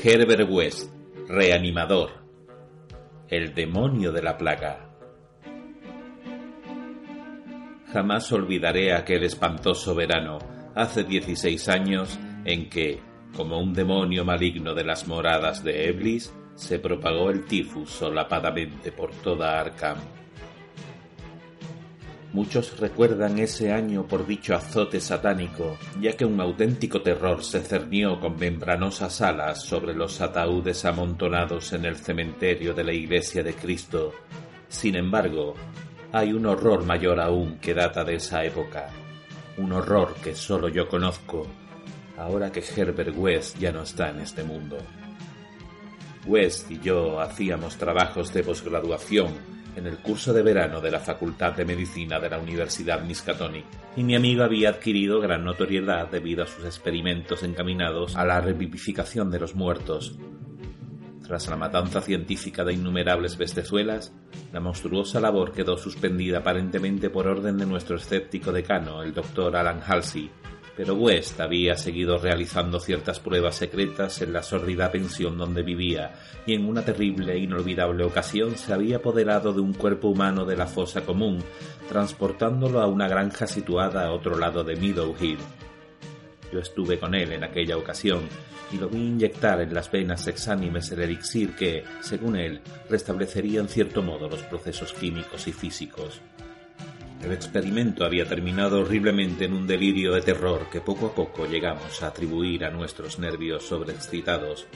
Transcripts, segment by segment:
Herbert West, reanimador. El demonio de la plaga. Jamás olvidaré aquel espantoso verano, hace 16 años, en que, como un demonio maligno de las moradas de Eblis, se propagó el tifus solapadamente por toda Arkham. Muchos recuerdan ese año por dicho azote satánico, ya que un auténtico terror se cernió con membranosas alas sobre los ataúdes amontonados en el cementerio de la Iglesia de Cristo. Sin embargo, hay un horror mayor aún que data de esa época, un horror que solo yo conozco, ahora que Herbert West ya no está en este mundo. West y yo hacíamos trabajos de posgraduación en el curso de verano de la Facultad de Medicina de la Universidad Miskatonic, y mi amigo había adquirido gran notoriedad debido a sus experimentos encaminados a la revivificación de los muertos. Tras la matanza científica de innumerables bestezuelas, la monstruosa labor quedó suspendida aparentemente por orden de nuestro escéptico decano, el doctor Alan Halsey, pero West había seguido realizando ciertas pruebas secretas en la sórdida pensión donde vivía, y en una terrible e inolvidable ocasión se había apoderado de un cuerpo humano de la fosa común, transportándolo a una granja situada a otro lado de Meadow Hill. Yo estuve con él en aquella ocasión y lo vi inyectar en las venas exánimes el elixir que, según él, restablecería en cierto modo los procesos químicos y físicos. El experimento había terminado horriblemente en un delirio de terror que poco a poco llegamos a atribuir a nuestros nervios sobreexcitados.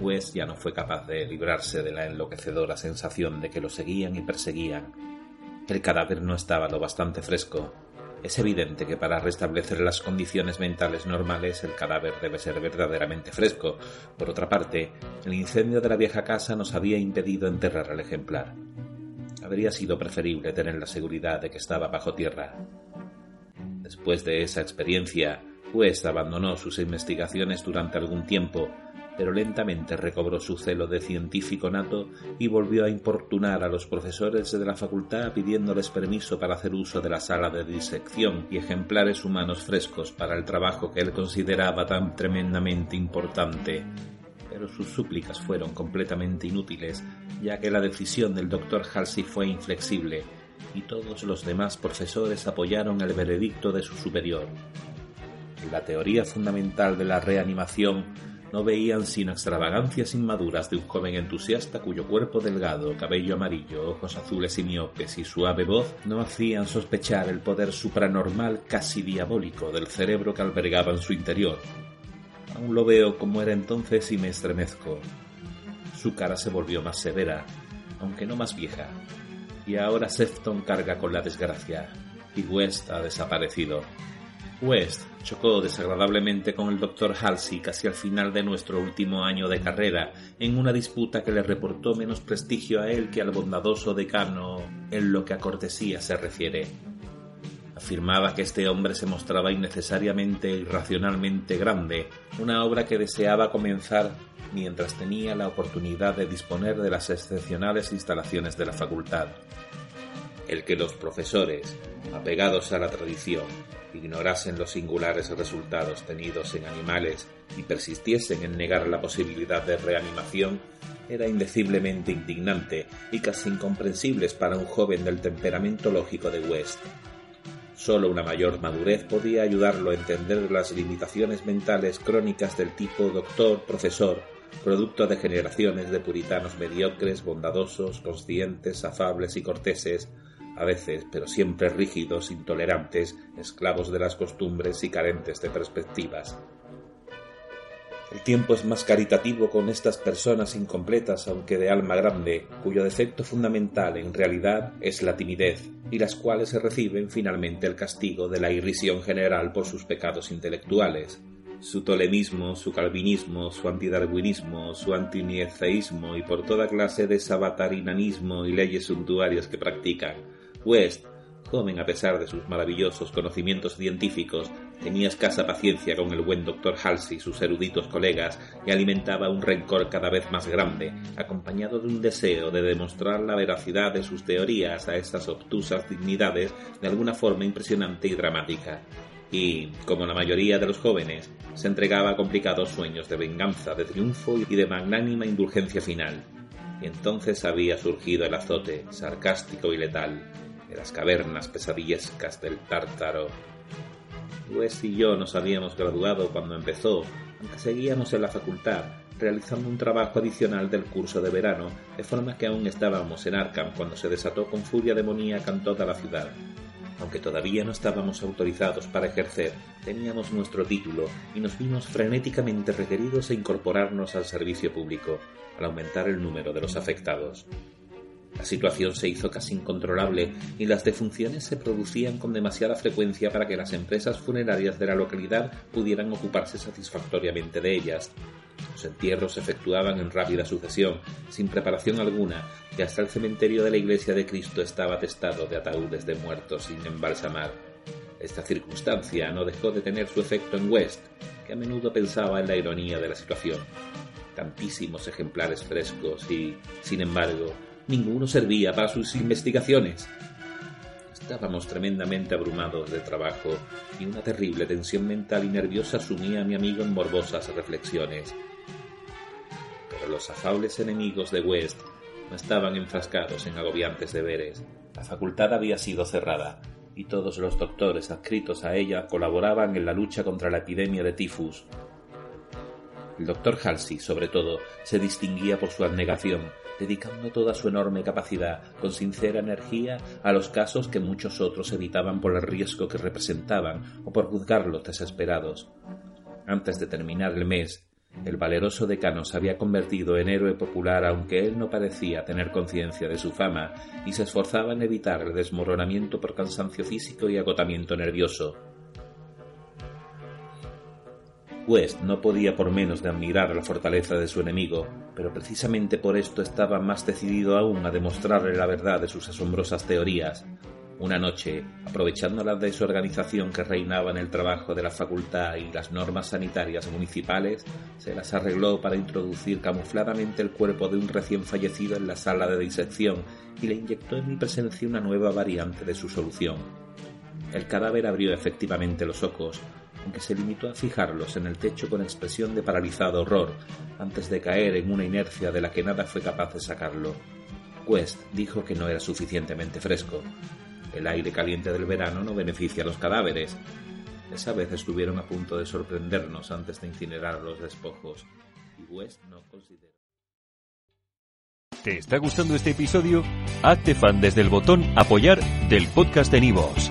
West ya no fue capaz de librarse de la enloquecedora sensación de que lo seguían y perseguían. El cadáver no estaba lo bastante fresco. Es evidente que para restablecer las condiciones mentales normales el cadáver debe ser verdaderamente fresco. Por otra parte, el incendio de la vieja casa nos había impedido enterrar al ejemplar habría sido preferible tener la seguridad de que estaba bajo tierra. Después de esa experiencia, West abandonó sus investigaciones durante algún tiempo, pero lentamente recobró su celo de científico nato y volvió a importunar a los profesores de la facultad pidiéndoles permiso para hacer uso de la sala de disección y ejemplares humanos frescos para el trabajo que él consideraba tan tremendamente importante pero sus súplicas fueron completamente inútiles, ya que la decisión del doctor Halsey fue inflexible, y todos los demás profesores apoyaron el veredicto de su superior. La teoría fundamental de la reanimación no veían sino extravagancias inmaduras de un joven entusiasta cuyo cuerpo delgado, cabello amarillo, ojos azules y miopes y suave voz no hacían sospechar el poder supranormal casi diabólico del cerebro que albergaba en su interior. Aún lo veo como era entonces y me estremezco. Su cara se volvió más severa, aunque no más vieja. Y ahora Sefton carga con la desgracia, y West ha desaparecido. West chocó desagradablemente con el doctor Halsey casi al final de nuestro último año de carrera, en una disputa que le reportó menos prestigio a él que al bondadoso decano en lo que a cortesía se refiere. Afirmaba que este hombre se mostraba innecesariamente e irracionalmente grande, una obra que deseaba comenzar mientras tenía la oportunidad de disponer de las excepcionales instalaciones de la facultad. El que los profesores, apegados a la tradición, ignorasen los singulares resultados tenidos en animales y persistiesen en negar la posibilidad de reanimación era indeciblemente indignante y casi incomprensible para un joven del temperamento lógico de West. Solo una mayor madurez podía ayudarlo a entender las limitaciones mentales crónicas del tipo doctor-profesor, producto de generaciones de puritanos mediocres, bondadosos, conscientes, afables y corteses, a veces, pero siempre rígidos, intolerantes, esclavos de las costumbres y carentes de perspectivas. El tiempo es más caritativo con estas personas incompletas, aunque de alma grande, cuyo defecto fundamental en realidad es la timidez, y las cuales se reciben finalmente el castigo de la irrisión general por sus pecados intelectuales. Su tolemismo, su calvinismo, su antidarwinismo, su antiniezeísmo y por toda clase de sabatarinanismo y leyes suntuarias que practican. West joven a pesar de sus maravillosos conocimientos científicos, tenía escasa paciencia con el buen doctor Halsey y sus eruditos colegas y alimentaba un rencor cada vez más grande, acompañado de un deseo de demostrar la veracidad de sus teorías a estas obtusas dignidades de alguna forma impresionante y dramática. y, como la mayoría de los jóvenes, se entregaba a complicados sueños de venganza, de triunfo y de magnánima indulgencia final. Y entonces había surgido el azote, sarcástico y letal, de las cavernas pesadillescas del Tártaro. West y yo nos habíamos graduado cuando empezó, aunque seguíamos en la facultad, realizando un trabajo adicional del curso de verano, de forma que aún estábamos en Arkham cuando se desató con furia demoníaca en toda la ciudad. Aunque todavía no estábamos autorizados para ejercer, teníamos nuestro título y nos vimos frenéticamente requeridos a incorporarnos al servicio público, al aumentar el número de los afectados. La situación se hizo casi incontrolable y las defunciones se producían con demasiada frecuencia para que las empresas funerarias de la localidad pudieran ocuparse satisfactoriamente de ellas. Los entierros se efectuaban en rápida sucesión, sin preparación alguna, y hasta el cementerio de la iglesia de Cristo estaba atestado de ataúdes de muertos sin embalsamar. Esta circunstancia no dejó de tener su efecto en West, que a menudo pensaba en la ironía de la situación. Tantísimos ejemplares frescos y, sin embargo, ninguno servía para sus investigaciones. Estábamos tremendamente abrumados de trabajo y una terrible tensión mental y nerviosa sumía a mi amigo en morbosas reflexiones. Pero los afables enemigos de West no estaban enfrascados en agobiantes deberes. La facultad había sido cerrada y todos los doctores adscritos a ella colaboraban en la lucha contra la epidemia de tifus. El doctor Halsey, sobre todo, se distinguía por su abnegación dedicando toda su enorme capacidad con sincera energía a los casos que muchos otros evitaban por el riesgo que representaban o por juzgarlos desesperados. Antes de terminar el mes, el valeroso decano se había convertido en héroe popular aunque él no parecía tener conciencia de su fama y se esforzaba en evitar el desmoronamiento por cansancio físico y agotamiento nervioso. West no podía por menos de admirar la fortaleza de su enemigo, pero precisamente por esto estaba más decidido aún a demostrarle la verdad de sus asombrosas teorías. Una noche, aprovechando la desorganización que reinaba en el trabajo de la facultad y las normas sanitarias municipales, se las arregló para introducir camufladamente el cuerpo de un recién fallecido en la sala de disección y le inyectó en mi presencia una nueva variante de su solución. El cadáver abrió efectivamente los ojos, aunque se limitó a fijarlos en el techo con expresión de paralizado horror, antes de caer en una inercia de la que nada fue capaz de sacarlo. West dijo que no era suficientemente fresco. El aire caliente del verano no beneficia a los cadáveres. Esa vez estuvieron a punto de sorprendernos antes de incinerar los despojos, y West no consideró. ¿Te está gustando este episodio? Hazte fan desde el botón Apoyar del podcast de Nivos.